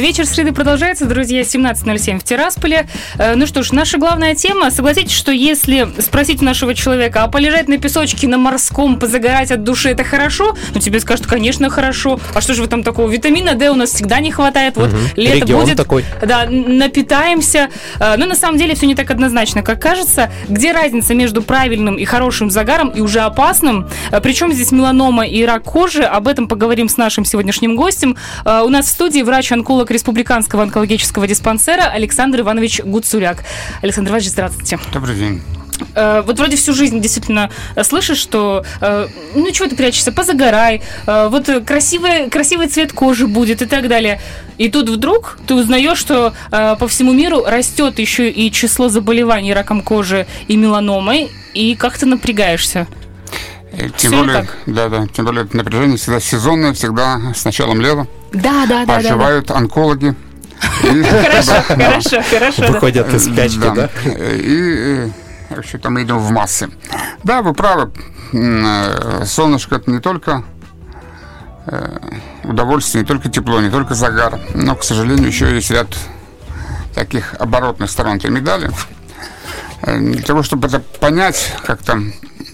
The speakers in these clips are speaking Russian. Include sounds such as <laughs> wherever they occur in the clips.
Вечер среды продолжается, друзья, 17.07 в Тирасполе. Э, ну что ж, наша главная тема. Согласитесь, что если спросить у нашего человека, а полежать на песочке на морском, позагорать от души, это хорошо? Ну, тебе скажут, конечно, хорошо. А что же вы там такого? Витамина D у нас всегда не хватает. Вот угу. лето Регион будет. такой. Да, напитаемся. Э, но на самом деле все не так однозначно, как кажется. Где разница между правильным и хорошим загаром и уже опасным? Э, Причем здесь меланома и рак кожи? Об этом поговорим с нашим сегодняшним гостем. У нас в студии врач-онколог онколог Республиканского онкологического диспансера Александр Иванович Гуцуляк. Александр Иванович, здравствуйте. Добрый день. Э, вот вроде всю жизнь действительно э, слышишь, что э, ну чего ты прячешься, позагорай, вот красивый, красивый цвет кожи будет и так далее. И тут вдруг ты узнаешь, что по всему миру растет еще и число заболеваний раком кожи и меланомой, и как ты напрягаешься. Тем Все более, да, да, тем более напряжение всегда сезонное, всегда с началом лета. Да, да, да. Оживают да, да. онкологи. <laughs> Хорошо, <laughs> хорошо, хорошо. Выходят из спячки, да? И вообще там идем в массы. Да, вы правы. Э, солнышко это не только э, удовольствие, не только тепло, не только загар, но, к сожалению, еще есть ряд таких оборотных сторон этой медали. Э, для того, чтобы это понять как-то,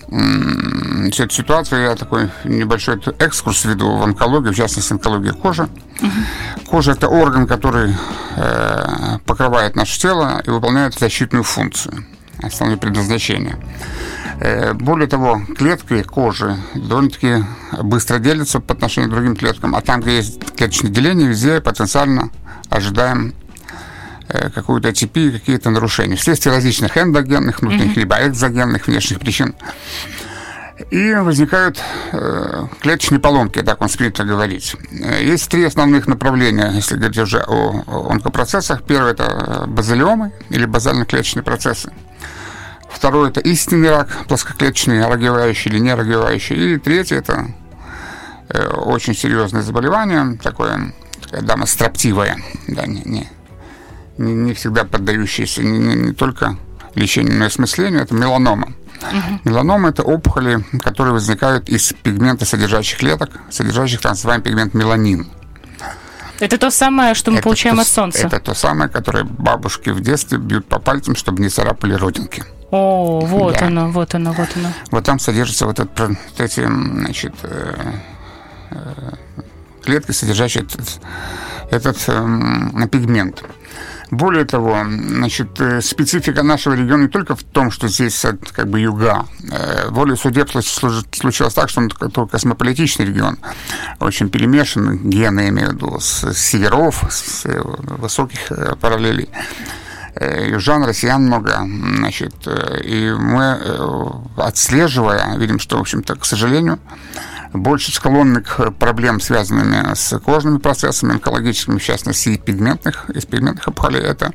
всю эту ситуацию, я такой небольшой экскурс веду в онкологию, в частности, онкология кожи. Угу. Кожа – это орган, который э, покрывает наше тело и выполняет защитную функцию, основное предназначение. Э, более того, клетки кожи довольно-таки быстро делятся по отношению к другим клеткам, а там, где есть клеточное деление, везде потенциально ожидаем какую-то атипию, какие-то нарушения вследствие различных эндогенных, внутренних, mm-hmm. либо экзогенных внешних причин. И возникают э, клеточные поломки, так он принято говорить. Э, есть три основных направления, если говорить уже о, о онкопроцессах. Первое – это базалиомы или базально-клеточные процессы. Второе – это истинный рак, плоскоклеточный, рогевающий или не рогевающий. И третье – это э, очень серьезное заболевание, такое, такая дама строптивая, да, не, не, не, не всегда поддающиеся не, не, не только лечению, но и осмыслению, это меланома. Угу. Меланома – это опухоли, которые возникают из пигмента содержащих клеток, содержащих так называемый пигмент меланин. Это то самое, что мы это получаем то, от солнца. Это то самое, которое бабушки в детстве бьют по пальцам, чтобы не царапали родинки. О, вот да. оно, вот оно, вот оно. Вот там содержатся вот, этот, вот эти, значит, э, э, клетки, содержащие этот, этот э, пигмент. Более того, значит, э, специфика нашего региона не только в том, что здесь как бы юга. Э, волей судеб случилось так, что он такой космополитичный регион, очень перемешан, гены, я имею в виду, с северов, с э, высоких параллелей южан, россиян много, значит, и мы, отслеживая, видим, что, в общем-то, к сожалению, больше склонны к проблемам, связанными с кожными процессами, онкологическими, в частности, и пигментных, из пигментных опухолей. Это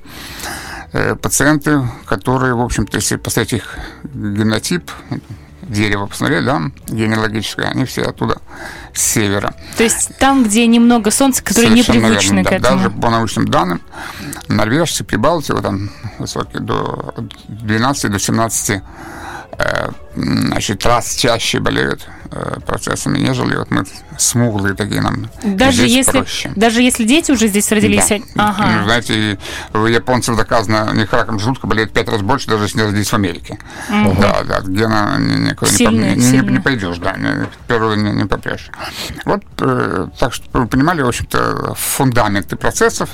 э, пациенты, которые, в общем-то, если посмотреть их генотип, дерево посмотрели, да, генеалогическое, они все оттуда, с севера. То есть там, где немного солнца, которые непривычны верно, к да, этому. Даже по научным данным, норвежцы, прибалтии, вот там высокие, до 12 до 17 э, значит, раз чаще болеют Э, процессами, нежели вот мы смуглые такие нам. Даже если, проще. даже если дети уже здесь родились? Да. Ага. Ну, знаете, у японцев доказано, у них раком желудка болеет пять раз больше, даже если не родились в Америке. Угу. Да, да, гена никуда сильные, не, не, не, не пойдешь, да, не, природу не, не попрешь. Вот, э, так что вы понимали, в общем-то, фундаменты процессов,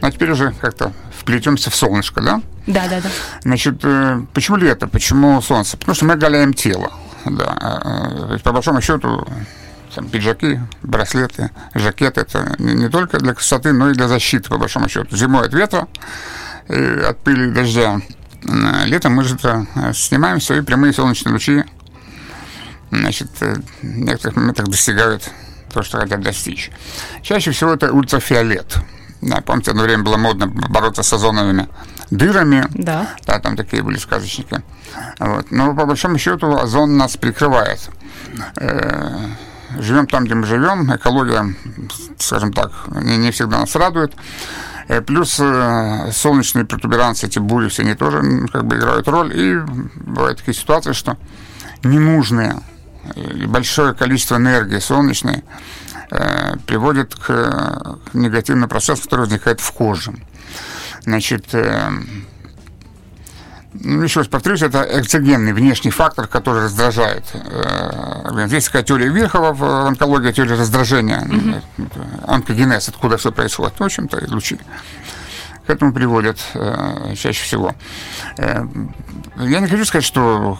ну, а теперь уже как-то вплетемся в солнышко, да? Да, да, да. Значит, э, почему лето, почему солнце? Потому что мы оголяем тело. Да. То есть, по большому счету, там, пиджаки, браслеты, жакеты это не, только для красоты, но и для защиты, по большому счету. Зимой от ветра, от пыли и дождя. Летом мы же это э, снимаем свои прямые солнечные лучи. Значит, э, в некоторых моментах достигают то, что хотят достичь. Чаще всего это ультрафиолет. Да, помните, одно время было модно бороться с озоновыми дырами. Да. Да, там такие были сказочники. Вот. Но по большому счету озон нас прикрывает. Э, живем там, где мы живем. Экология, скажем так, не, не всегда нас радует. Э, плюс э, солнечные протуберанцы, эти бури, все они тоже как бы играют роль. И бывают такие ситуации, что ненужные большое количество энергии солнечной приводит к, негативным процессам, которые возникают в коже. Значит, э, ну, еще раз повторюсь, это экзогенный внешний фактор, который раздражает. Э, есть такая теория Верхова в онкологии, теория раздражения, mm-hmm. онкогенез, откуда все происходит. В общем-то, лучи к этому приводят э, чаще всего. Э, я не хочу сказать, что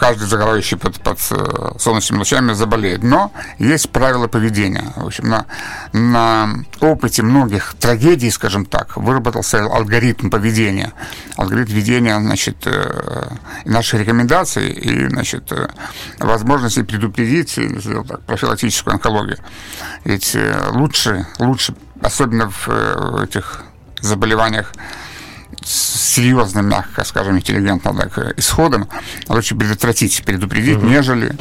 каждый загорающий под, под э, солнечными лучами заболеет. Но есть правила поведения. В общем, на, на опыте многих трагедий, скажем так, выработался алгоритм поведения. Алгоритм ведения, значит, э, наших рекомендаций и, значит, э, возможности предупредить так, профилактическую онкологию. Ведь лучше, лучше, особенно в этих заболеваниях серьезным, мягко скажем, интеллигентным так, исходом, лучше предотвратить, предупредить, угу. нежели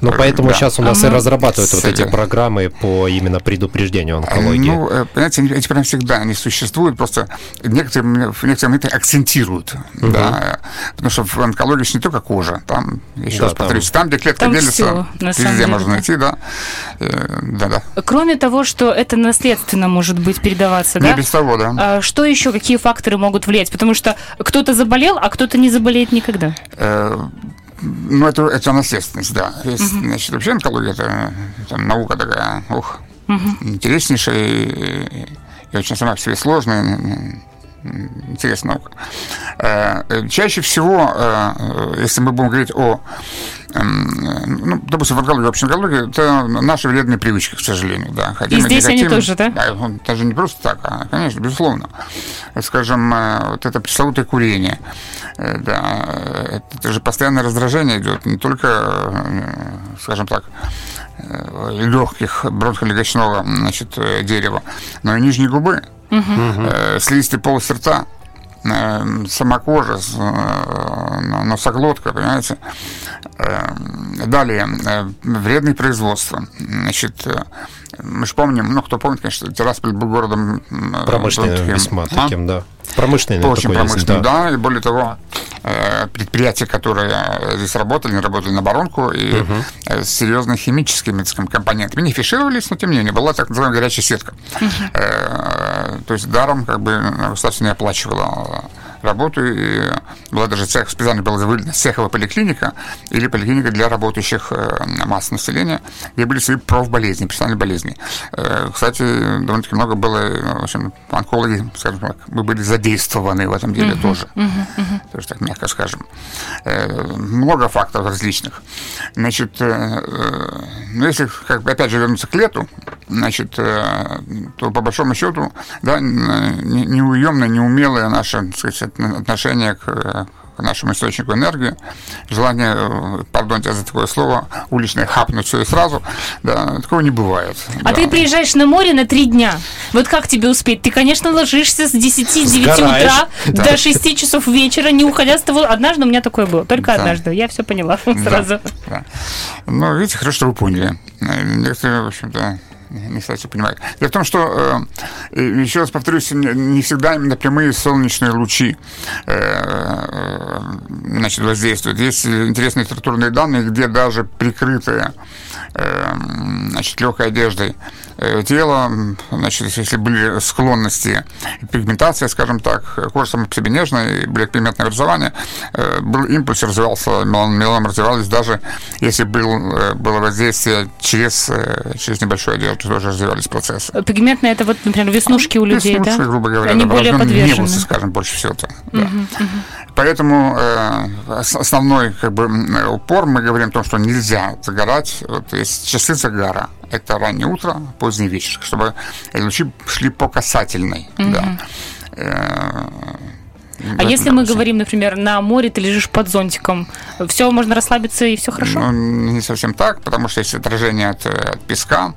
ну, поэтому да. сейчас у нас а и разрабатывают вот эти программы по именно предупреждению онкологии. Ну, э, понимаете, эти прям всегда они существуют, просто некоторые, в некоторые моменты акцентируют. Угу. Да, потому что в онкологии не только кожа, там, еще да, раз повторюсь, там, где клетка там делится, все, везде можно найти, да. Э, да, да. Кроме того, что это наследственно может быть передаваться, не да? без того, да. А что еще, какие факторы могут влиять? Потому что кто-то заболел, а кто-то не заболеет никогда. Э, ну, это, это наследственность, да. Есть, угу. Значит, вообще онкология это, это наука такая, ух, угу. интереснейшая и, и очень сама по себе сложная, интересная наука. Э, чаще всего, э, если мы будем говорить о эм, ну, допустим, в онкологии, общей онкологии, это наши вредные привычки, к сожалению, да. Хотим, и здесь хотим, они тоже, да? да? Даже не просто так, а, конечно, безусловно. Скажем, э, вот это пресловутое курение, да, это же постоянное раздражение идет, не только, скажем так, легких бронхолегочного значит, дерева, но и нижней губы угу. слизистый полость рта, э, сама кожа, э, носоглотка, понимаете. Далее, вредные производства. Значит, мы же помним, ну, кто помнит, конечно, Тирасполь был городом... Промышленным таким, весьма а? таким, да. Промышленный Очень промышленный, да. да. И более того, предприятия, которые здесь работали, работали на баронку и угу. с серьезными химическими компонентами. Не фишировались, но тем не менее, была так называемая горячая сетка. Угу. То есть даром как бы государство не оплачивало работу. И была даже цех, специально была выделена цеховая поликлиника или поликлиника для работающих э, масс населения, где были свои профболезни, персональные болезни. Э, кстати, довольно-таки много было, в общем, онкологи, скажем так, мы были задействованы в этом деле uh-huh, тоже. Uh-huh, uh-huh. Тоже так мягко скажем. Э, много факторов различных. Значит, ну, если, как, опять же, вернуться к лету, значит, то по большому счету, да, неуемное, неумелое наше, так сказать, отношение к к нашему источнику энергии, желание, э, пардонте за такое слово, уличное хапнуть все и сразу, да, такого не бывает. А да. ты приезжаешь на море на три дня. Вот как тебе успеть? Ты, конечно, ложишься с 10-9 утра да. до 6 часов вечера, не уходя с того. Однажды у меня такое было, только да. однажды. Я все поняла <laughs> сразу. Да. Ну, видите, хорошо, что вы поняли. Некоторые, в общем-то, не кстати понимают. Дело в том, что, э, еще раз повторюсь, не всегда именно прямые солнечные лучи э, значит, воздействуют. Есть интересные литературные данные, где даже прикрытые э, значит, легкой одеждой тело, значит, если были склонности, пигментация, скажем так, кожа сама по себе нежная, были пигментное образование, был импульс, развивался, меланом развивались, даже если был, было воздействие через, через небольшую одежду тоже развивались процессы. Пигментные это вот, например, веснушки у людей, веснушки, да? грубо говоря, Они более подвержены. Невусы, скажем, больше всего-то. Да. Угу, угу. Поэтому э, основной как бы, упор мы говорим о том, что нельзя загорать. Вот есть часы загара. Это раннее утро, поздний вечер, чтобы лучи шли по касательной. Угу. Да. А если мы говорим, например, на море ты лежишь под зонтиком, все, можно расслабиться и все хорошо? Ну, не совсем так, потому что есть отражение от, от песка,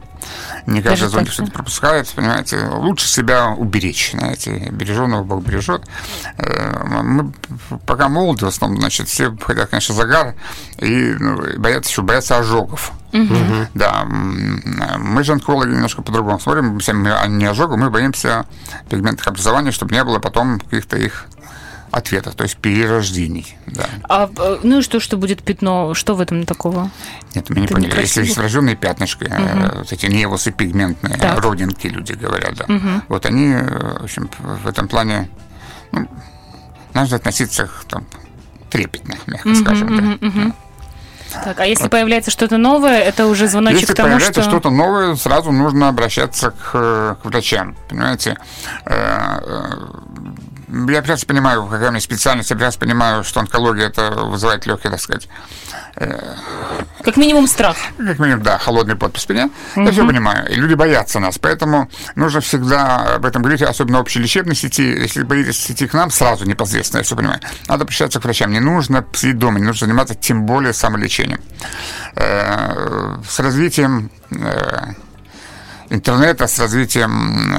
Не каждый зондик что-то пропускает, понимаете. Лучше себя уберечь, знаете. Береженного Бог бережет. Э, мы пока молоды, в основном, значит, все хотят, конечно, загар и ну, боятся еще боятся ожогов. Угу. Да, мы же онкологи немножко по-другому смотрим, мы не ожогов, мы боимся пигментных образований, чтобы не было потом каких-то их ответов, то есть перерождений. Да. А, э, ну и что, что будет пятно? Что в этом такого? Нет, мы не Это поняли. Некрасиво. Если есть врожденные пятнышки, угу. вот эти невусы пигментные, так. родинки, люди говорят, да. Угу. Вот они, э, в общем, в этом плане, ну, надо относиться там, трепетно, мягко угу, скажем. Угу, да. угу. Так, а если вот. появляется что-то новое, это уже звоночек если к тому, появляется что... что-то новое, сразу нужно обращаться к, к врачам, понимаете? Я прекрасно понимаю, какая у меня специальность, я прекрасно понимаю, что онкология это вызывает легкий, так сказать. Э, как минимум страх. Как минимум, да, холодный пот по спине. Угу. Я все понимаю. И люди боятся нас. Поэтому нужно всегда об этом говорить, особенно в общелечебной сети. Если боитесь идти к нам, сразу непосредственно, я все понимаю. Надо обращаться к врачам. Не нужно сидеть дома, не нужно заниматься тем более самолечением. Э, с развитием э, интернета, с развитием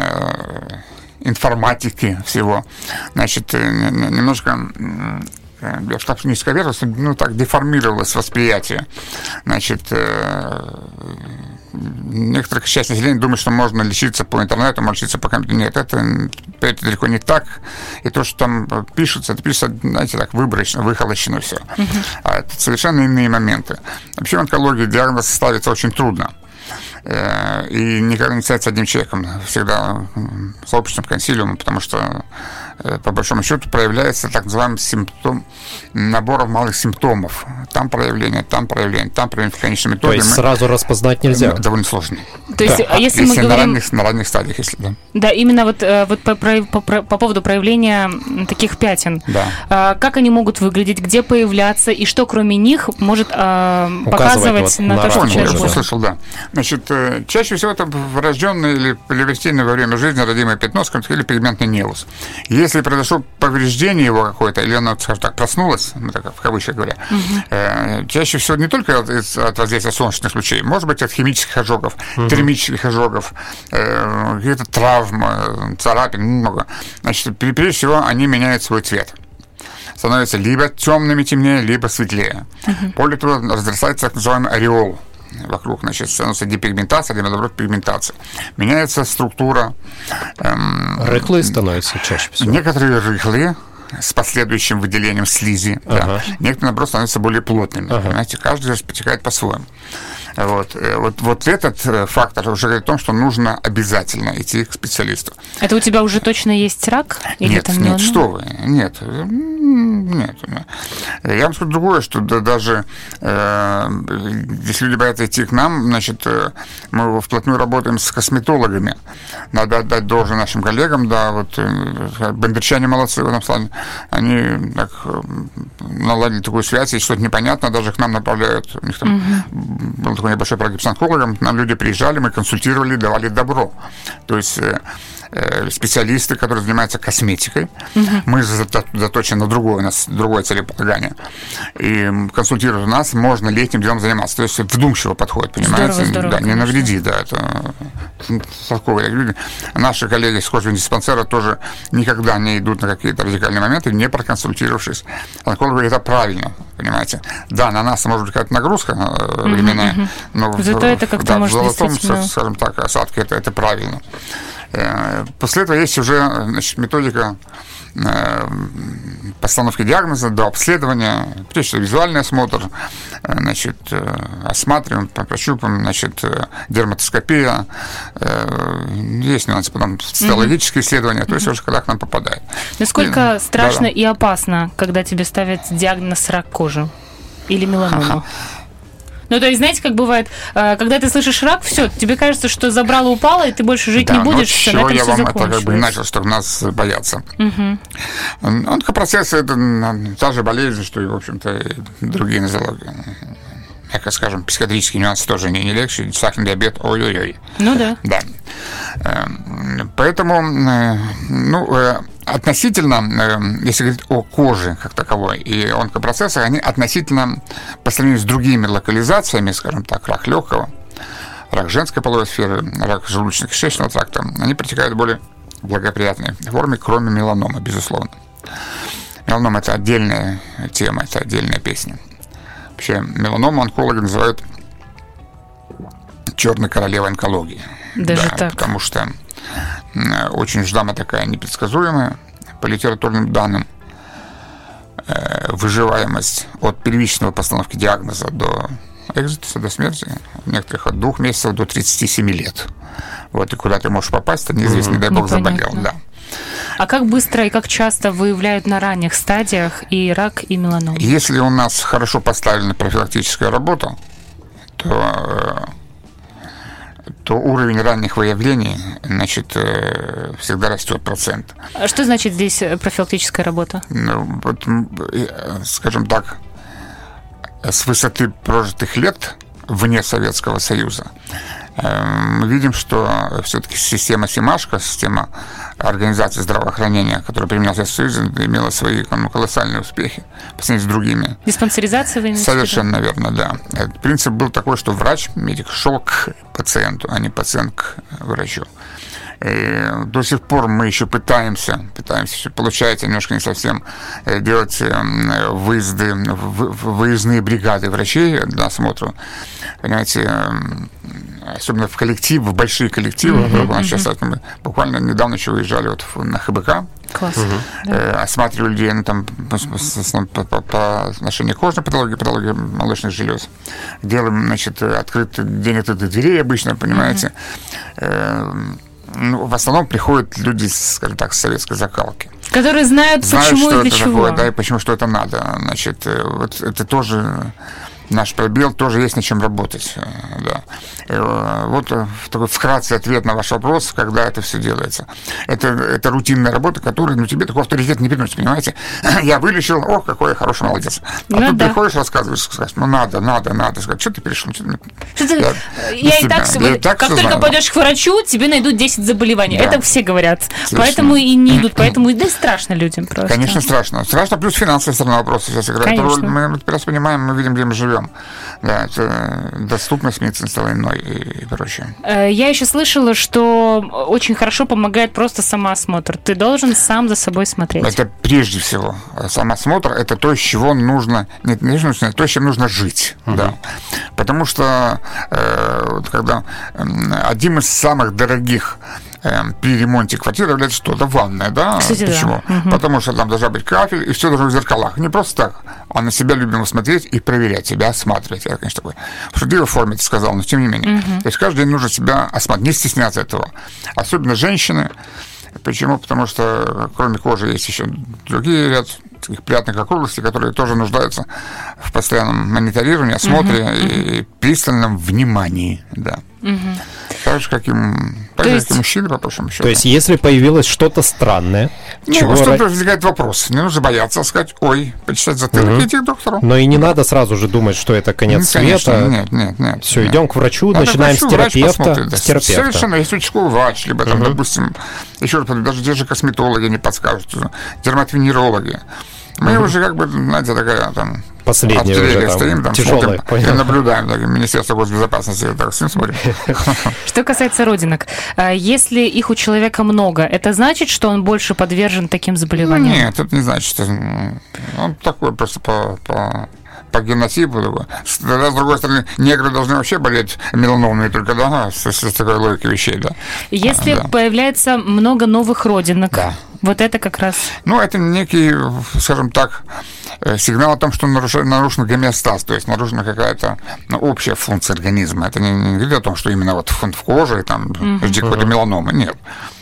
информатики всего. Значит, э, немножко э, я так низко верился, ну так деформировалось восприятие. Значит, э, некоторая часть населения думает, что можно лечиться по интернету, можно лечиться по компьютеру. Нет, это, это далеко не так. И то, что там пишется, это пишется, знаете, так, выборочно, выхолощено все. Uh-huh. А это совершенно иные моменты. Вообще в онкологии диагноз ставится очень трудно. Э, и никогда не ставится одним человеком, всегда сообществом, консилиумом, потому что по большому счету проявляется так называемый симптом набора малых симптомов. Там проявление, там проявление, там проявление в конечном итоге. То есть мы... сразу распознать нельзя? Довольно сложно. То есть, да. а если, если мы говорим... на, ранних, на ранних стадиях, если да. Да, именно вот, э, вот по, по, по, по поводу проявления таких пятен. Да. А, как они могут выглядеть, где появляться, и что кроме них может а, показывать вот на, на то, что человек Я услышал, да. Значит, э, чаще всего это врожденное или приобретенное во время жизни родимое пятно, скажем так, или пигментный невус. Если если произошло повреждение его какое-то, или оно, скажем так, проснулось, ну, так, в кавычках говоря, угу. э, чаще всего не только от, от воздействия солнечных лучей, может быть, от химических ожогов, угу. термических ожогов, э, какие-то травмы, царапин, много. Значит, прежде всего, они меняют свой цвет становятся либо темными, темнее, либо светлее. Uh-huh. Более того, разрастается так называемый ореол вокруг, значит, становится депигментация, либо, наоборот, пигментация. Меняется структура. Эм, рыхлые становятся чаще всего. Некоторые рыхлые, с последующим выделением слизи. Ага. Да. Некоторые, наоборот, становятся более плотными. Ага. Понимаете, каждый раз потекает по-своему. Вот, э, вот, вот этот э, фактор уже говорит о том, что нужно обязательно идти к специалисту. Это у тебя уже точно есть рак? Или нет, там нет, что вы, нет, нет. Я вам скажу другое, что да, даже э, если люди боятся идти к нам, значит, э, мы вплотную работаем с косметологами. Надо отдать должное нашим коллегам, да, вот бендерчане молодцы в этом плане. Они так наладили такую связь, если что-то непонятно, даже к нам направляют. У них там угу. был такой небольшой прогиб с онкологом, нам люди приезжали, мы консультировали, давали добро. То есть э, специалисты, которые занимаются косметикой. Угу. Мы заточены на другое, у нас другое целеполагание. И консультируя нас, можно летним делом заниматься. То есть вдумчиво подходит, понимаете? Здорово, здорово, да, не навреди, да, это люди. Наши коллеги с диспансера тоже никогда не идут на какие-то радикальные моменты, не проконсультировавшись. Онколог это правильно, понимаете? Да, на нас может быть какая-то нагрузка э, временная, угу, угу. но Зато в, это как-то да, в золотом, скажем так, осадке это, это правильно. Э, после этого есть уже значит, методика э, постановки диагноза до обследования, прежде всего визуальный осмотр, э, значит, осматриваем, прощупаем, значит, дерматоскопия, есть нюансы, потом цитологические mm-hmm. исследования, то есть уже когда к нам попадает. Насколько и, страшно да, да. и опасно, когда тебе ставят диагноз рак кожи или меланома? Ну, то есть, знаете, как бывает, э, когда ты слышишь рак, все, тебе кажется, что забрало, упало, и ты больше жить да, не будешь, все, на этом я вам это как бы начал, что нас боятся. Угу. Онкопроцесс – это та же болезнь, что и, в общем-то, другие нозологии мягко скажем, психиатрические нюансы тоже не, не легче. Сахарный диабет, ой-ой-ой. Ну да. <laughs> Да. Эм, поэтому, э, ну, э, относительно, э, если говорить о коже как таковой и онкопроцессах, они относительно, по сравнению с другими локализациями, скажем так, рак легкого, рак женской половой сферы, рак желудочно-кишечного тракта, они протекают более благоприятной форме, кроме меланомы, безусловно. Меланома – это отдельная тема, это отдельная песня. Вообще, меланому онкологи называют черной королевой онкологии. Даже да, так? Потому что очень ждама такая непредсказуемая по литературным данным. Э, выживаемость от первичного постановки диагноза до экзитуса, до смерти, в некоторых от двух месяцев до 37 лет. Вот, и куда ты можешь попасть, это неизвестно, не дай бог Непонятно. заболел, да. А как быстро и как часто выявляют на ранних стадиях и рак, и меланом? Если у нас хорошо поставлена профилактическая работа, то э, то уровень ранних выявлений, значит, э, всегда растет процент. А что значит здесь э, профилактическая работа? Ну, вот, скажем так, с высоты прожитых лет вне Советского Союза Эм, мы видим, что все-таки система Симашка, система организации здравоохранения, которая применялась в Союзе, имела свои ну, колоссальные успехи по сравнению с другими. Диспансеризация вы Совершенно верно, да. Этот принцип был такой, что врач, медик шел к пациенту, а не пациент к врачу. И до сих пор мы еще пытаемся, пытаемся, получается немножко не совсем э, делать эм, выезды, выездные бригады врачей для осмотра. Понимаете, особенно в коллектив, в большие коллективы. Mm-hmm. Сейчас мы буквально недавно еще выезжали вот на ХБК. Класс. Угу. Э, осматривали людей ну, там, по, по, по отношению к кожной патологии, патологии молочных желез. Делаем, значит, открыт день открытых дверей обычно, понимаете. Угу. Э, ну, в основном приходят люди, скажем так, с советской закалки. Которые знают, знают почему что и для это чего. Такое, да, и почему что это надо. Значит, э, вот это тоже наш пробел, тоже есть над чем работать. Э, да. Э, вот э, такой вкратце ответ на ваш вопрос, когда это все делается. Это, это рутинная работа, которая ну, тебе такой авторитет не приносит, понимаете? <clears throat> Я вылечил, о, какой я хороший молодец. А ну, тут да. приходишь, рассказываешь, сказать, ну надо, надо, надо. Сказать, что ты перешел? Что ты, я, я, и так, я и так как только знаю. пойдешь к врачу, тебе найдут 10 заболеваний. Да. Это все говорят. Совершенно. Поэтому и не идут, <clears throat> поэтому и да страшно людям просто. Конечно, страшно. Страшно, плюс финансовая сторона вопроса сейчас играет Конечно. роль. Мы раз понимаем, мы видим, где мы живем. Да, это доступность медицины стала иной и прочее. Э, я еще слышала, что очень хорошо помогает просто самоосмотр. Ты должен сам за собой смотреть. Это прежде всего. Самосмотр – это то, с чего нужно, нет, не нужно, то, с чем нужно жить. Угу. Да. Потому что э, когда э, один из самых дорогих э, при ремонте квартиры является что-то ванная, да? Кстати, Почему? Да. Угу. Потому что там должна быть кафель, и все должно в зеркалах. Не просто так, а на себя любимо смотреть и проверять себя, осматривать. Я, конечно, такой в шутливой форме это сказал, но тем не менее. Угу. То есть каждый день нужно себя осматривать, не стесняться этого. Особенно женщины. Почему? Потому что кроме кожи есть еще другие ряд таких приятных округлостей, которые тоже нуждаются в постоянном мониторировании, осмотре uh-huh. и пристальном внимании. Да. Угу. Так же, как и, так же, есть... как и мужчины, по большому счету. То есть, если появилось что-то странное... Ну, чего что-то возникает вопрос. Не нужно бояться сказать, ой, почитать затылок угу. идти к доктору. Но и не надо сразу же думать, что это конец ну, конечно, света. Нет, нет, нет. Все, нет. идем к врачу, Надо начинаем врачу, с терапевта. да. с терапевта. Совершенно, есть участковый врач, либо там, угу. допустим, еще раз, даже те же косметологи не подскажут, дерматовенерологи. Мы угу. уже как бы, знаете, такая там Последняя уже там, стоим, там тяжелая, смотрим, и наблюдаем, так, Министерство госбезопасности, так, всем смотрим. <laughs> Что касается родинок, а если их у человека много, это значит, что он больше подвержен таким заболеваниям? Нет, это не значит, что он такой просто по, по по генотипу. Тогда, с другой стороны, негры должны вообще болеть меланомой только, да, с, с такой логикой вещей, да. Если да. появляется много новых родинок, да. вот это как раз... Ну, это некий, скажем так, э, сигнал о том, что нарушен, нарушен гомеостаз, то есть нарушена какая-то ну, общая функция организма. Это не, не говорит о том, что именно вот в коже там угу. какой-то меланомы, нет.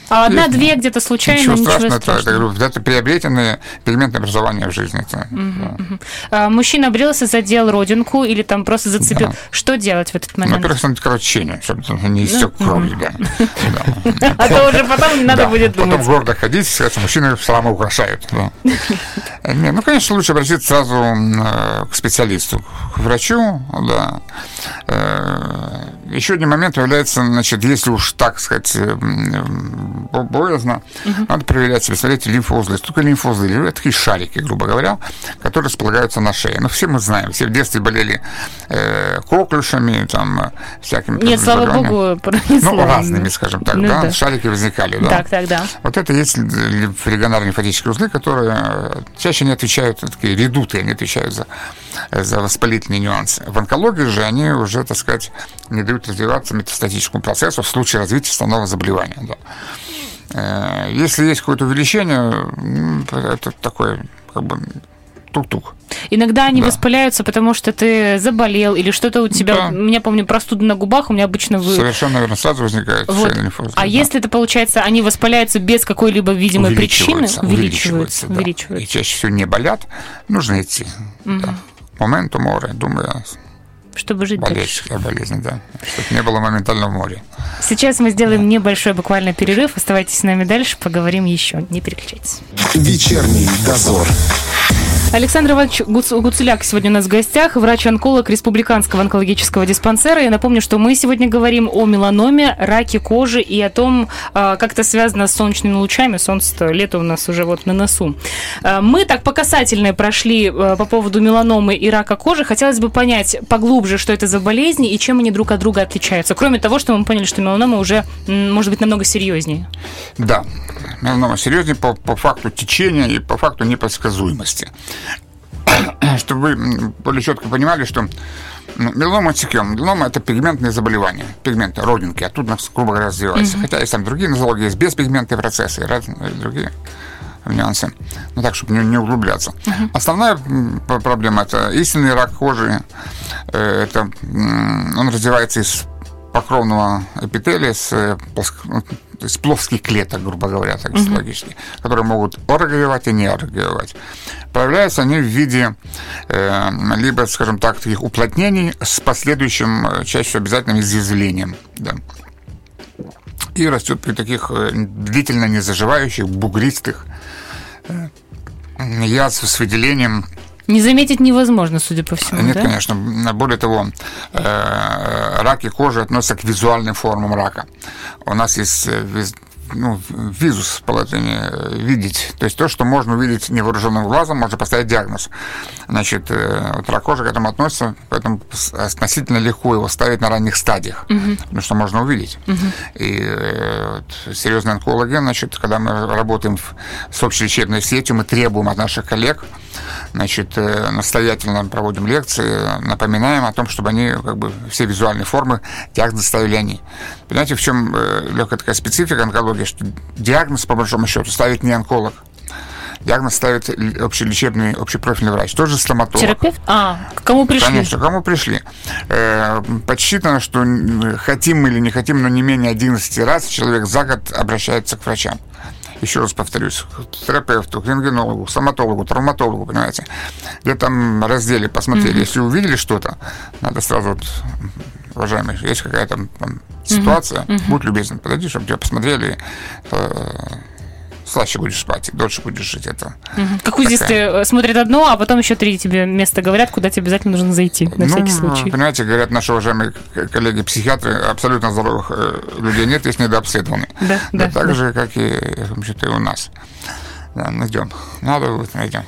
А одна-две где-то случайно, ничего, ничего страшного. страшного. Это, это приобретенное пигментное образование в жизни. Это, угу, да. угу. а, мужчина брился, задел родинку или там просто зацепил. Да. Что делать в этот момент? Во-первых, становится кровотечение, чтобы не истек кровью. Да. <laughs> А то уже потом не надо будет думать. Потом гордо ходить, сказать, мужчины слава украшают. <laughs> Ну, конечно, лучше обратиться сразу э, к специалисту, к врачу, да э, еще один момент является, значит, если уж так сказать, боязно, угу. надо проверять себе, смотрите, лимфоузлы. Что такое лимфоузлы? Это такие шарики, грубо говоря, которые располагаются на шее. Ну, все мы знаем, все в детстве болели э, коклюшами, там, всякими... Нет, слава богу, пронесло. Ну, разными, скажем так, ну, да? да, шарики возникали, да. Так, так, да. Вот это есть регионарные лимфатические узлы, которые чаще не отвечают, такие редуты, они отвечают за, за воспалительные нюансы. В онкологии же они уже, так сказать, не дают развиваться метастатическому процессу в случае развития основного заболевания. Да. Э, если есть какое-то увеличение, это такое как бы тук-тук. Иногда они да. воспаляются, потому что ты заболел или что-то у тебя. Да. У меня, помню, простуда на губах, у меня обычно вы... Совершенно верно, сразу возникает вот. лимфоз. А да. если это получается, они воспаляются без какой-либо видимой причины, увеличиваются, увеличиваются, да. увеличиваются. И чаще всего не болят, нужно идти. Угу. Да. Моменту море, думаю, чтобы жить Болеть, дальше. болезнь, да. Чтобы не было моментально в море. Сейчас мы сделаем да. небольшой буквально перерыв. Оставайтесь с нами дальше, поговорим еще. Не переключайтесь. Вечерний дозор. Александр Иванович Гуцуляк сегодня у нас в гостях, врач-онколог Республиканского онкологического диспансера. Я напомню, что мы сегодня говорим о меланоме, раке кожи и о том, а, как это связано с солнечными лучами. Солнце лето у нас уже вот на носу. А, мы так по касательной прошли а, по поводу меланомы и рака кожи. Хотелось бы понять поглубже, что это за болезни и чем они друг от друга отличаются. Кроме того, что мы поняли, что меланома уже может быть намного серьезнее. Да, меланома серьезнее по, по факту течения и по факту непредсказуемости. <clears throat> чтобы вы более четко понимали, что ну, меланома отсекем. Меланома – это пигментные заболевания, пигменты, родинки, оттуда, грубо говоря, развиваются. Mm-hmm. Хотя есть там другие нозологии, есть беспигментные процессы, разные другие нюансы. Ну так, чтобы не, не углубляться. Uh-huh. Основная проблема это истинный рак кожи. Э, это он развивается из покровного эпителия, с, ну, из плоских клеток, грубо говоря, так логически, которые могут оргиевать и не оргиевать. Проявляются они в виде э, либо, скажем так, таких уплотнений с последующим, э, чаще всего обязательным изъязвлением. Да. И растет при таких э, длительно не заживающих, бугристых э, язв с выделением не заметить невозможно, судя по всему. Нет, да? конечно. Более того, раки кожи относятся к визуальным формам рака. У нас есть ну, визус по латыни видеть. То есть то, что можно увидеть невооруженным глазом, можно поставить диагноз. Значит, э, вот рак кожи к этому относится, поэтому относительно легко его ставить на ранних стадиях, угу. потому что можно увидеть. Угу. И э, вот, серьезные онкологи, значит, когда мы работаем с общелечебной сетью, мы требуем от наших коллег, значит, э, настоятельно проводим лекции, напоминаем о том, чтобы они как бы все визуальные формы диагноз ставили они. Понимаете, в чем легкая такая специфика онкологии, что диагноз, по большому счету, ставит не онколог, диагноз ставит общелечебный, общепрофильный врач, тоже стоматолог. Терапевт? А, к кому пришли? Конечно, к кому пришли. Э, подсчитано, что хотим мы или не хотим, но не менее 11 раз человек за год обращается к врачам. Еще раз повторюсь, к терапевту, к рентгенологу, стоматологу, травматологу, понимаете. Где там разделе посмотрели, mm-hmm. если увидели что-то, надо сразу вот уважаемый, есть какая-то там, ситуация, mm-hmm. будь любезен, подойди, чтобы тебя посмотрели, э, слаще будешь спать, и дольше будешь жить. Это угу. Как узисты смотрят одно, а потом еще три тебе места говорят, куда тебе обязательно нужно зайти, на ну, всякий случай. Понимаете, говорят наши уважаемые коллеги-психиатры, абсолютно здоровых э, людей нет, есть недообследованы. Да, да, да. Так да. же, как и, значит, и у нас. Да, найдем. Надо будет, найдем.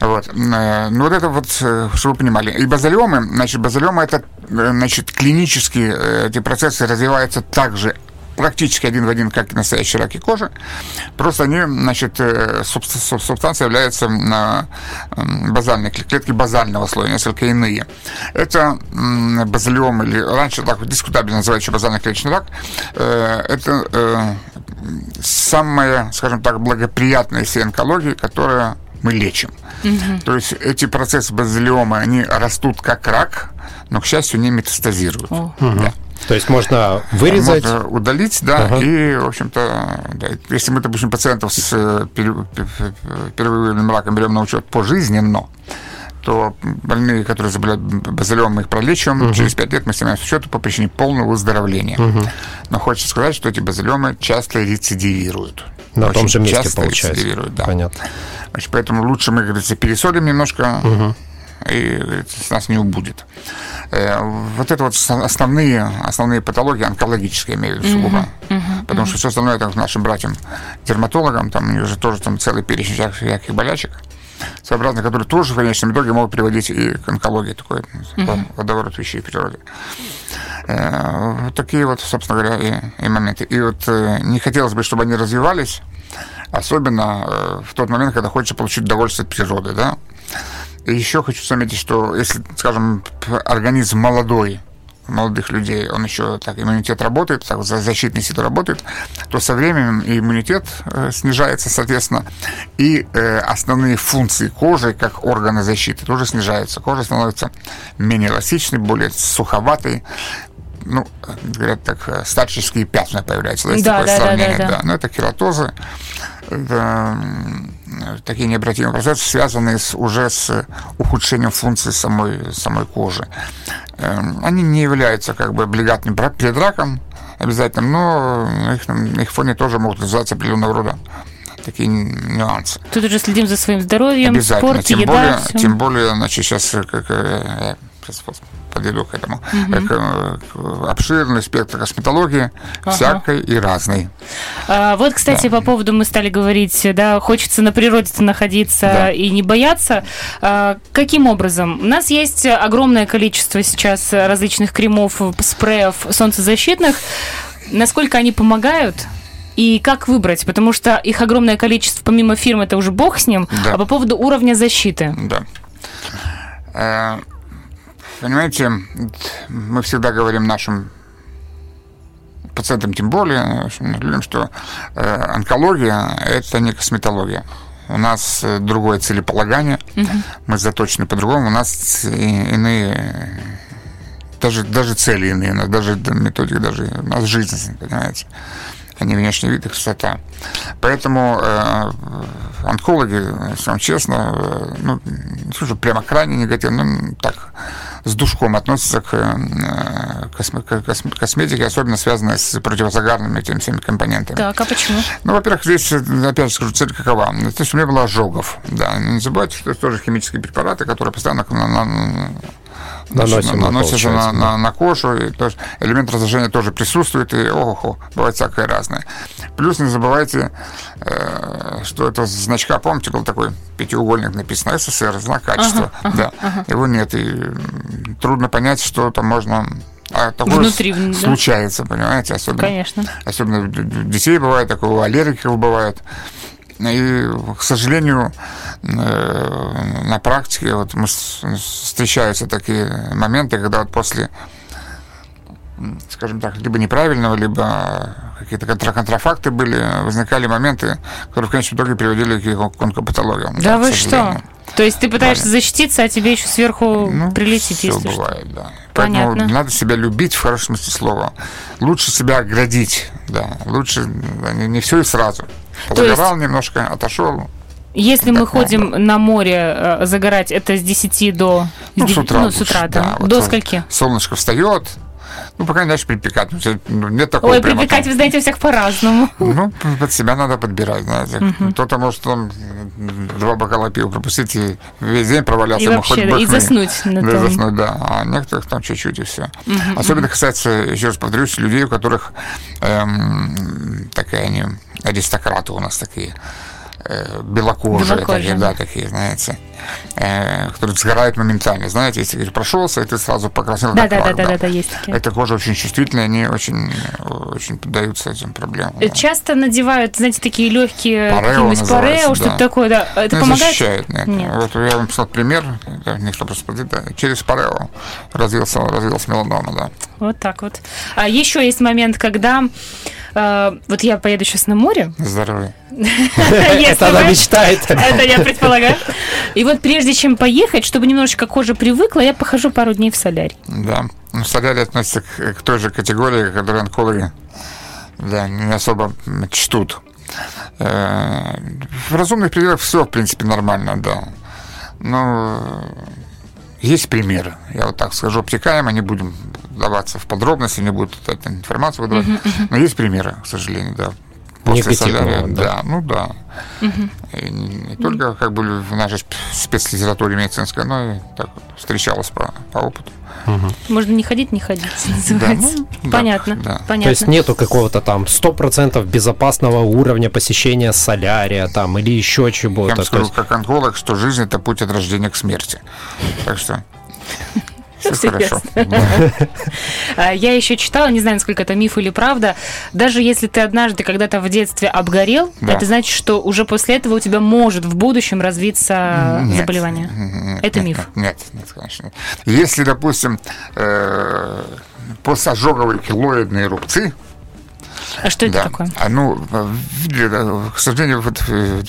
Вот. Э, ну, вот это вот, э, чтобы вы понимали. И базалиомы, значит, базалиомы это, значит, клинически эти процессы развиваются также практически один в один, как настоящие раки кожи. Просто они, значит, э, субстанция является базальной клетки базального слоя, несколько иные. Это базалиом, или раньше так дискутабельно называют еще базальный клеточный рак. Э, это э, самая, скажем так, благоприятная из онкологии, которая мы лечим. Угу. То есть эти процессы базилиома, они растут как рак, но, к счастью, не метастазируют. О. Да. То есть можно вырезать? Можно удалить, да, ага. и, в общем-то, да, если мы, допустим, пациентов с э, перевыявленным раком берем на учет пожизненно, то больные, которые заболевают базилиом, мы их пролечиваем. Угу. Через 5 лет мы снимаем с учета по причине полного выздоровления. Угу. Но хочется сказать, что эти базилиомы часто рецидивируют. На Очень том же месте, получается. Да. Понятно. Значит, поэтому лучше мы, говорится, пересолим немножко. Угу и с нас не убудет. Э, вот это вот основные, основные патологии онкологические, имею в виду сугубо. Uh-huh, Потому uh-huh. что все остальное это нашим братьям-дерматологам, там у них же тоже там целый перечень всяких, всяких болячек своеобразно, которые тоже в конечном итоге могут приводить и к онкологии, такой uh-huh. водоворот вещей в природе. Э, вот такие вот, собственно говоря, и, и моменты. И вот э, не хотелось бы, чтобы они развивались, особенно э, в тот момент, когда хочется получить удовольствие от природы, да. И еще хочу заметить, что если, скажем, организм молодой, молодых людей, он еще так, иммунитет работает, так, защитный силы работает, то со временем иммунитет э, снижается, соответственно, и э, основные функции кожи, как органы защиты, тоже снижаются. Кожа становится менее эластичной, более суховатой, ну, говорят так, э, старческие пятна появляются. Да, есть да, такое да, сравнение, да, да, да. да. Но это кератозы, это такие необратимые процессы, связанные с, уже с ухудшением функции самой, самой кожи. Эм, они не являются как бы облигатным предраком обязательно, но их, на их фоне тоже могут называться определенного рода такие нюансы. Тут уже следим за своим здоровьем, Обязательно. спорт, тем еда. Более, все. Тем более, значит, сейчас как, э, сейчас подведу к этому. Угу. Обширный спектр косметологии, ага. всякой и разной. А, вот, кстати, да. по поводу мы стали говорить, да, хочется на природе находиться да. и не бояться. А, каким образом? У нас есть огромное количество сейчас различных кремов, спреев солнцезащитных. Насколько они помогают? И как выбрать? Потому что их огромное количество, помимо фирм, это уже бог с ним. Да. А по поводу уровня защиты? Да. Понимаете, мы всегда говорим нашим пациентам, тем более, людям, что э, онкология – это не косметология. У нас э, другое целеполагание, угу. мы заточены по-другому, у нас иные даже, даже цели иные, у нас даже методика, даже у нас жизнь, понимаете а не внешний вид и красота. Поэтому э, онкологи, если вам честно, э, ну, не скажу прямо крайне негативно, ну, так, с душком относятся к, э, косме, к косметике, особенно связанной с противозагарными этими всеми компонентами. Так, а почему? Ну, во-первых, здесь, опять же скажу, цель какова? То есть у меня было ожогов. Да, не забывайте, что это тоже химические препараты, которые постоянно на, на, Наносим, наносится на, на, на кожу, и то есть элемент раздражения тоже присутствует, и ого, бывает всякое разное. Плюс не забывайте, э, что это значка, помните, был такой пятиугольник написано СССР, знак качества, ага, да, ага. его нет, и трудно понять, что там можно а такое Внутри, случается, да? понимаете, особенно, Конечно. особенно детей бывает, такое у аллергиков бывает. И, к сожалению, э, на практике вот мы встречаются такие моменты, когда вот после скажем так, либо неправильного, либо какие-то контра контрафакты были, возникали моменты, которые в конечном итоге приводили к онкопатологиям. Да, да вы что? То есть ты пытаешься да. защититься, а тебе еще сверху ну, прилетит, все если бывает, что. да. Поэтому Понятно. надо себя любить в хорошем смысле слова. Лучше себя оградить, да. Лучше не, не все и сразу. Позагорал есть... немножко, отошел. Если мы ходим на море э, загорать, это с 10 до... Ну, с утра. Ну, с утра, да. да. До вот скольки? Солнышко встает, ну, пока не начнешь припекать. Ну, нет такого Ой, припекать, там... вы знаете, всех по-разному. Ну, под себя надо подбирать, знаете. Угу. Кто-то может там два бокала пива пропустить и весь день проваляться. И вообще, хоть и заснуть. На да, том. заснуть, да. А некоторых там чуть-чуть и все. Угу, Особенно угу. касается, еще раз повторюсь, людей, у которых эм, такая они аристократы у нас такие белокожие, белокожие. Такие, да, такие, знаете, э, которые сгорают моментально. Знаете, если говоришь, прошелся, и ты сразу покраснел. Да, да, да, да, да, да, есть такие. Эта кожа очень чувствительная, они очень, очень поддаются этим проблемам. Да. Часто надевают, знаете, такие легкие какие-нибудь парео, что-то такое, да. Это не помогает? защищает, нет. нет. Вот я вам писал пример, да, никто просто да, через парео развился, развился меланома, да. Вот так вот. А еще есть момент, когда э, вот я поеду сейчас на море. Здоровье. <laughs> Это она мечтает. Это я предполагаю. И вот прежде чем поехать, чтобы немножечко кожа привыкла, я похожу пару дней в солярий. Да. Ну, солярий относится к, той же категории, которую онкологи да, не особо чтут. Э, в разумных пределах все, в принципе, нормально, да. Но есть примеры. Я вот так скажу обтекаемо, не будем вдаваться в подробности, не буду эту информацию выдавать. Но есть примеры, к сожалению, да после солярия. Да. да, ну да. Угу. И не, не только как бы в нашей спецлитературе медицинской, но и так вот встречалось по, по опыту. Угу. Можно не ходить, не ходить, называется. Да, ну, понятно, да, понятно. То есть нету какого-то там 100% безопасного уровня посещения солярия там или еще чего-то. Я скажу, как онколог, что жизнь – это путь от рождения к смерти. Так что все хорошо. А, я еще читала, не знаю, насколько это миф или правда, даже если ты однажды когда-то в детстве обгорел, да. это значит, что уже после этого у тебя может в будущем развиться нет, заболевание. Нет, это нет, миф. Нет, нет, конечно. Если, допустим, э, постожоговые килоидные рубцы, а что это да. такое? А, ну, к сожалению, вот, э,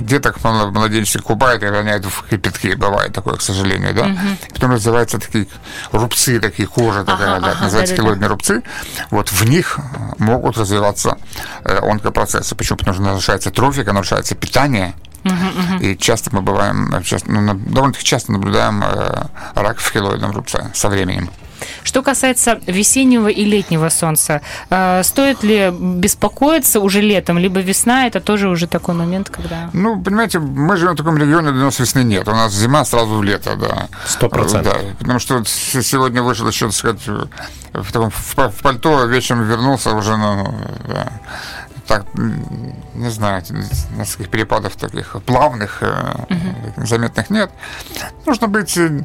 деток в младенчестве купают и роняют в кипятке. Бывает такое, к сожалению, да. Угу. Потом называются такие рубцы, такие кожа такая, ага, да, ага, называются да, килоидные да. рубцы. Вот в них могут развиваться э, онкопроцессы. Почему? Потому что нарушается трофика, нарушается питание. И часто мы бываем, часто, ну, довольно-таки часто наблюдаем э, рак в хилоидном рубце со временем. Что касается весеннего и летнего солнца, э, стоит ли беспокоиться уже летом, либо весна, это тоже уже такой момент, когда... Ну, понимаете, мы живем в таком регионе, где у нас весны нет. У нас зима сразу в лето, да. Сто процентов. Да, потому что сегодня вышел еще, так сказать, в, таком, в пальто, вечером вернулся уже, ну, да так, не знаю, нескольких перепадов таких плавных, uh-huh. заметных нет. Нужно быть, э,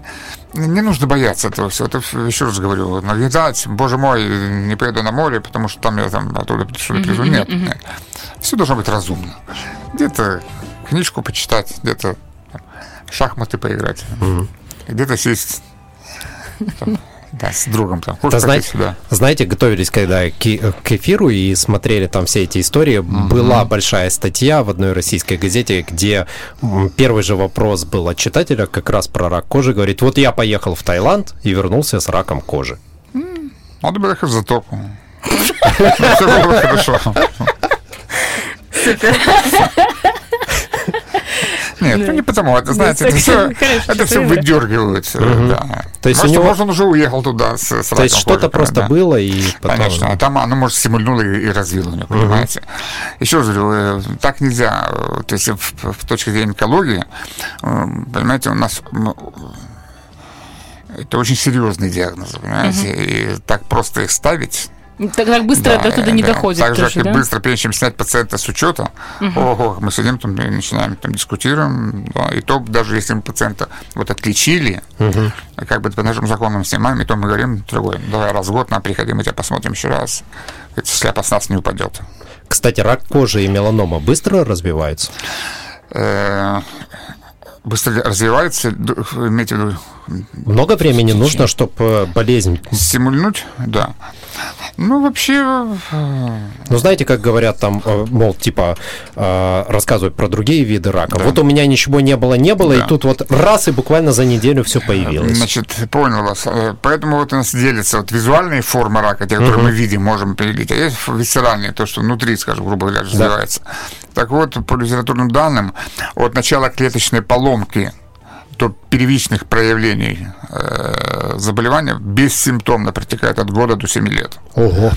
не нужно бояться этого всего. Это, еще раз говорю, наглядать, боже мой, не поеду на море, потому что там я там оттуда что-то привезу. Нет, нет. Все должно быть разумно. Где-то книжку почитать, где-то шахматы поиграть, где-то сесть там, да, с другом там. Да, знаете, сюда. знаете, готовились когда к, к эфиру и смотрели там все эти истории, угу. была большая статья в одной российской газете, где первый же вопрос был от читателя как раз про рак кожи. Говорит, вот я поехал в Таиланд и вернулся с раком кожи. Надо было ехать в затоку. <laughs> Все было хорошо. Супер. Нет, ну не потому, это, знаете, это все, <laughs> это все выдергивается. Да. То есть может, него... может, он уже уехал туда с, с То есть что-то просто да. было и потом... Конечно, а там оно, может, симульнуло и, и развило у него, понимаете? Еще раз говорю, э, так нельзя. То есть в, в точке зрения онкологии, э, понимаете, у нас это очень серьезный диагноз, понимаете, и так просто их ставить так, так быстро да, до туда не да. доходит. Так же, как да? быстро, прежде чем снять пациента с учета, угу. ого, мы сидим там и начинаем там дискутируем, да, и то даже если мы пациента вот отличили, угу. как бы по нашим законам снимаем, и то мы говорим другой, давай раз в год нам приходи, мы тебя посмотрим еще раз, если шляпа с нас не упадет. Кстати, рак кожи и меланома быстро развиваются? Быстро развивается, имейте в виду... Много времени нужно, чтобы э, болезнь... Стимульнуть, да. Ну, вообще... Э, ну, знаете, как говорят там, э, мол, типа, рассказывают про другие виды рака. Да. Вот у меня ничего не было, не было, да. и тут вот раз, и буквально за неделю все появилось. Значит, понял вас. Поэтому вот у нас делятся вот визуальные формы рака, те, которые угу. мы видим, можем определить, а есть висцеральные, то, что внутри, скажем, грубо говоря, развивается. Да. Так вот, по литературным данным, от начала клеточной поломки до первичных проявлений э, заболевания бессимптомно протекает от года до 7 лет. Ого.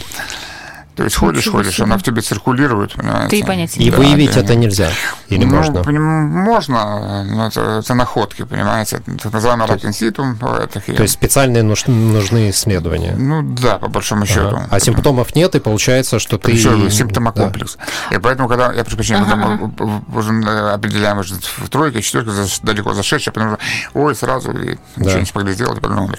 То есть ходишь, Ничего ходишь, себе. она в тебе циркулирует, понимаете? Ты понятия И да, выявить это нельзя? Или ну, можно? Можно, но это, это находки, понимаете? Так называемый рак инситум. Такие. То есть специальные нужны, нужны исследования? Ну да, по большому счету. Ага. А симптомов нет, и получается, что ты... Еще симптомокомплекс. Да. И поэтому, когда, я прощения, ага. мы уже э, определяем уже в тройке, четверке далеко зашедшие, потому что, ой, сразу и да. ничего не смогли сделать, потом умер.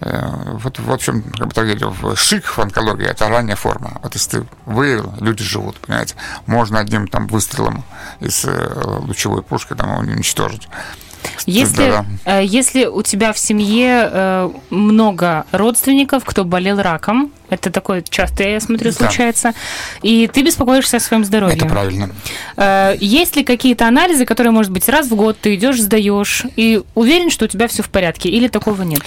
Э, вот, в чем как бы, трагедия. Шик в онкологии – это ранняя форма. Вот если ты выявил, люди живут, понимаете. Можно одним там выстрелом из э, лучевой пушки там уничтожить. Если, да. Э, если у тебя в семье э, много родственников, кто болел раком, это такое часто, я смотрю, случается, да. и ты беспокоишься о своем здоровье. Это правильно. Э, есть ли какие-то анализы, которые, может быть, раз в год ты идешь, сдаешь, и уверен, что у тебя все в порядке, или такого нет?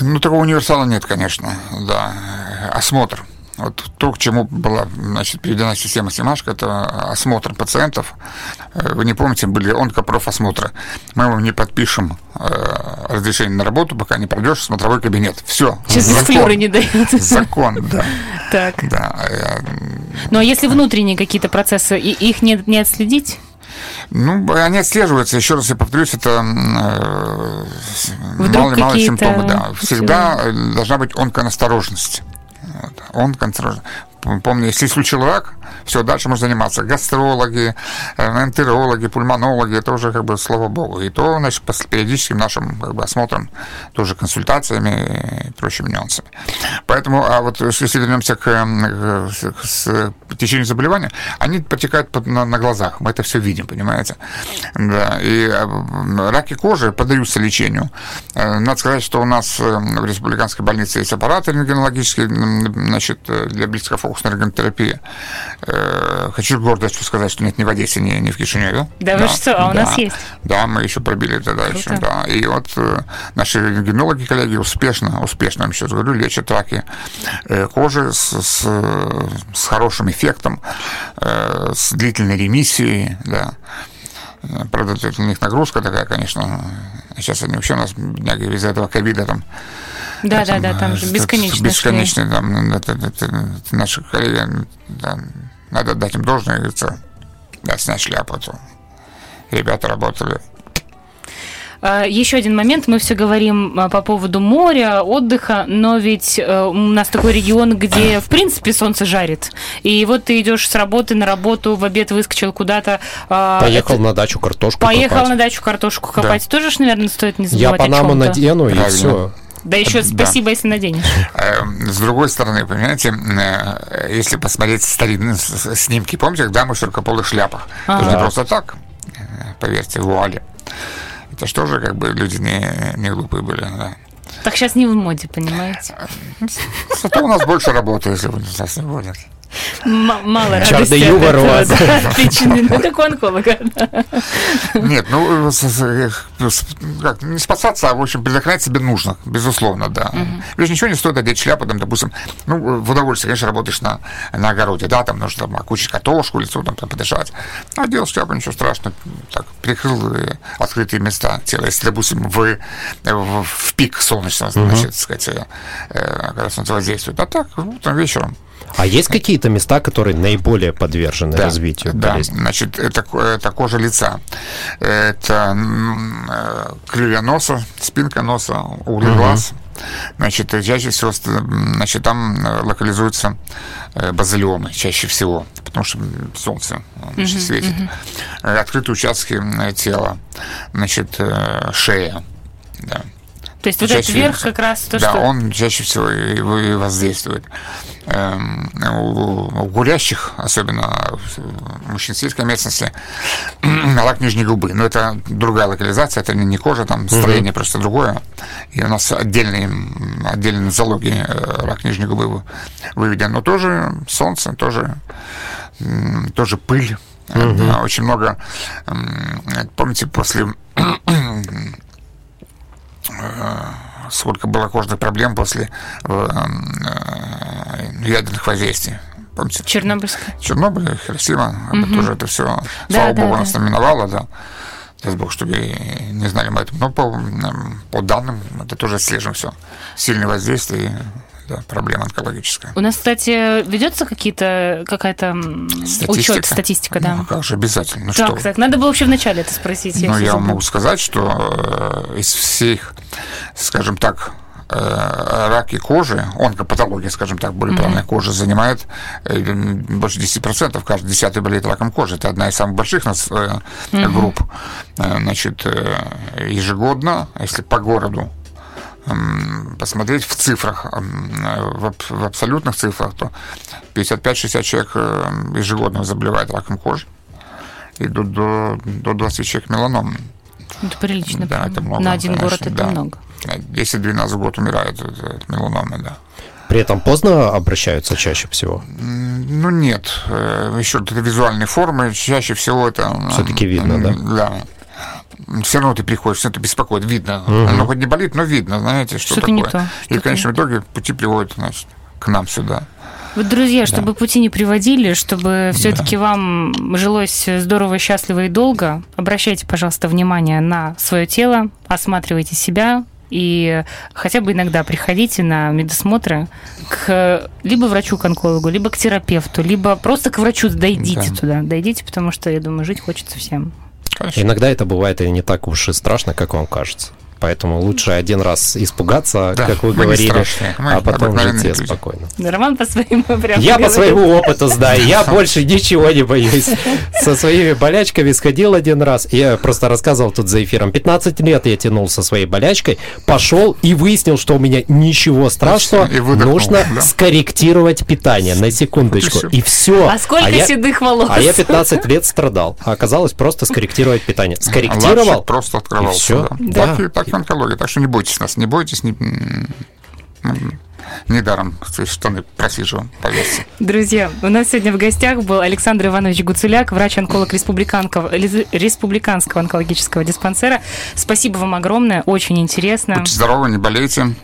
Ну, такого универсала нет, конечно, да. Осмотр вот то, к чему была значит, переведена система Симашка, это осмотр пациентов. Э, вы не помните, были онкопрофосмотры. Мы вам не подпишем э, разрешение на работу, пока не пройдешь в смотровой кабинет. Все. Сейчас флюры не дают. Закон, да. Так. да. Ну, а если внутренние какие-то процессы, их не, не отследить? Ну, они отслеживаются, еще раз я повторюсь, это э, малые-малые какие-то симптомы, да. Всегда должна быть онконастороженность. Вот. Онконастороженность. Помню, если случил рак, все, дальше можно заниматься. Гастрологи, э, энтерологи, пульмонологи, это уже как бы слава богу. И то, значит, по периодическим нашим как бы, осмотром, тоже консультациями и прочими нюансами. Поэтому, а вот если вернемся к, э, к- с течению заболевания, они протекают под- на, на глазах. Мы это все видим, понимаете? Да. И э, раки кожи поддаются лечению. Э, Надо сказать, что у нас э, в республиканской больнице есть аппарат рентгенологический, м, значит, э, для близкофокусной рентгенотерапии. Э, Хочу с гордостью сказать, что нет ни в Одессе, ни, ни в Кишиневе. Да вы что, а у нас есть? Да, мы еще пробили это дальше. Да. И вот э, наши рентгенологи, коллеги, успешно, успешно, я вам сейчас говорю, лечат раки э, кожи с, с, с хорошим эффектом, с длительной ремиссией, да. Правда, у них нагрузка такая, конечно. Сейчас они вообще у нас, бедняги, из-за этого ковида там Да, да, да, там же бесконечно. Бесконечно, там, это, это- это наши коллеги, да, надо дать им должное, говорится, да, снять шляпу. Ребята работали. А, Еще один момент. Мы все говорим а, по поводу моря, отдыха, но ведь э, у нас такой регион, где в принципе солнце жарит. И вот ты идешь с работы на работу, в обед выскочил куда-то. а, Поехал это- на дачу картошку Поехал копать. на дачу картошку копать. Тоже ж, наверное, стоит не Я забывать о панаму надену, и все. Да еще Да. спасибо, если наденешь. Э, С другой стороны, понимаете, э, если посмотреть старинные снимки, помните, когда мы в широкополых шляпах? Это же не Ага. просто так, э, поверьте, вуали. Это что же, как бы люди не, не глупые были, да. Так сейчас не в моде, понимаете? Зато у нас больше работы, если бы нас не будет. М- мало радости от юмор у этого, вас. Отличный, ну как у онколога. Нет, ну, с- э, с- как, не спасаться, а, в общем, предохранять себе нужно, безусловно, да. Ведь ничего не стоит одеть шляпу, там, допустим, ну, в удовольствие, конечно, работаешь на, на огороде, да, там нужно там, окучить картошку, лицо там, там подышать. А делал шляпу, ничего страшного, так, прикрыл э, открытые места тела. Если, допустим, в, в, в пик солнечного, значит, так сказать, э, э, когда солнце воздействует, а так, утром, вечером, А есть какие-то места, которые наиболее подвержены да, развитию да, болезни? значит, это, это кожа лица. Это э, крылья носа, спинка носа, углы глаз. Значит, э, чаще всего, значит, там э, локализуются э, базилиомы чаще всего, потому что солнце э, значит, светит. Э, Открытые участки тела, значит, э, шея. Да. То есть вот Чаще этот верх как раз то, да, что... он чаще всего и воздействует. Эм, У, у курящих, особенно в мужчин сельской местности, <clears throat> рак нижней губы. Но это другая локализация, это не кожа, там строение просто другое. И у нас отдельные, отдельные нозологии э, рак нижней губы вы- выведен. Но тоже солнце, тоже, тоже пыль. Э, Очень много, помните, после <clears throat> сколько было кожных проблем после э, э, ядерных воздействий. Помните? Чернобыльская. Чернобыль, Хиросима, а тоже это все, Да, слава да, богу, да. нас там миновало, да. Дай бог, чтобы не знали мы это. Но по, по данным, это тоже отслеживаем все. Сильное воздействие, да, проблема онкологическая. У нас, кстати, ведется какие-то какая-то м, учет, статистика, да. Ну, как же обязательно. Ну, что так, вы. так, надо было вообще вначале это спросить. Ну, я вам могу сказать, что э, из всех, скажем так, э, раки кожи, онкопатология, скажем так, более правильно, кожи занимает э, больше 10%. Каждый десятый болеет раком кожи. Это одна из самых больших нас э, групп. Значит, ежегодно, если по городу посмотреть в цифрах, э, в, аб- в абсолютных цифрах, то 55-60 человек э, ежегодно заболевает раком кожи. И до, до, до 20 человек меланом. Это прилично. Да, это много. На один конечно, город это да. много. 10-12 в год умирают от, от меланомы, да. При этом поздно обращаются чаще всего. Ну, нет. Э, Еще это визуальные формы. Чаще всего это... м, Всё-таки видно, да? Да. Все равно ты приходишь, все это беспокоит, видно. Оно хоть не болит, но видно, знаете, что, Что-то такое. не то, И в конечном итоге пути приводят, значит, к нам сюда. Вот, друзья, чтобы пути не приводили, чтобы все-таки вам жилось здорово, счастливо и долго, обращайте, пожалуйста, внимание на свое тело, осматривайте себя, и хотя бы иногда приходите на медосмотры к либо врачу к онкологу, либо к терапевту, либо просто к врачу дойдите Да. туда, дойдите, потому что, я думаю, жить хочется всем. Конечно. Иногда это бывает и не так уж и страшно, как вам кажется. Поэтому лучше один раз испугаться, Да, как вы говорили, а потом жить люди. спокойно. Роман по своему прям Я по говорит. своему опыту знаю, я <laughs> больше ничего не боюсь. Со своими болячками сходил один раз, я просто рассказывал тут за эфиром, 15 лет я тянул со своей болячкой, пошел и выяснил, что у меня ничего страшного, И выдохнул, нужно да. скорректировать питание, на секундочку, и все. А сколько седых волос? А я 15 лет страдал, а оказалось просто скорректировать питание. Скорректировал, просто открывался. Да. Да. Так, и, так и онкология. Так что не бойтесь нас, не бойтесь. Не, недаром штаны просиживаем, поверьте. Друзья, у нас сегодня в гостях был Александр Иванович Гуцуляк, врач-онколог республиканского, онкологического диспансера. Спасибо вам огромное, очень интересно. Будьте здоровы, не болейте.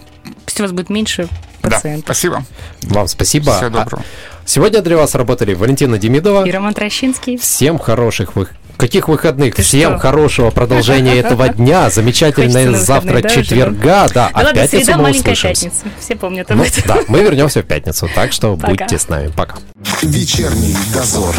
Пусть у вас будет меньше Да, пациентов. спасибо. вам спасибо. Всего А доброго. Сегодня для вас работали Валентина Демидова. И Роман Трощинский. Всем хороших вы... Каких выходных? Ты Всем что? хорошего продолжения этого дня. <laughs> Замечательное завтра да, уже, четверга. Да, Да а в ладно, пятницу среда мы маленькая услышимся. пятница. Все помнят об Ну, этом. да, мы вернемся в пятницу, так что Пока. будьте с нами. Пока. Вечерний дозор.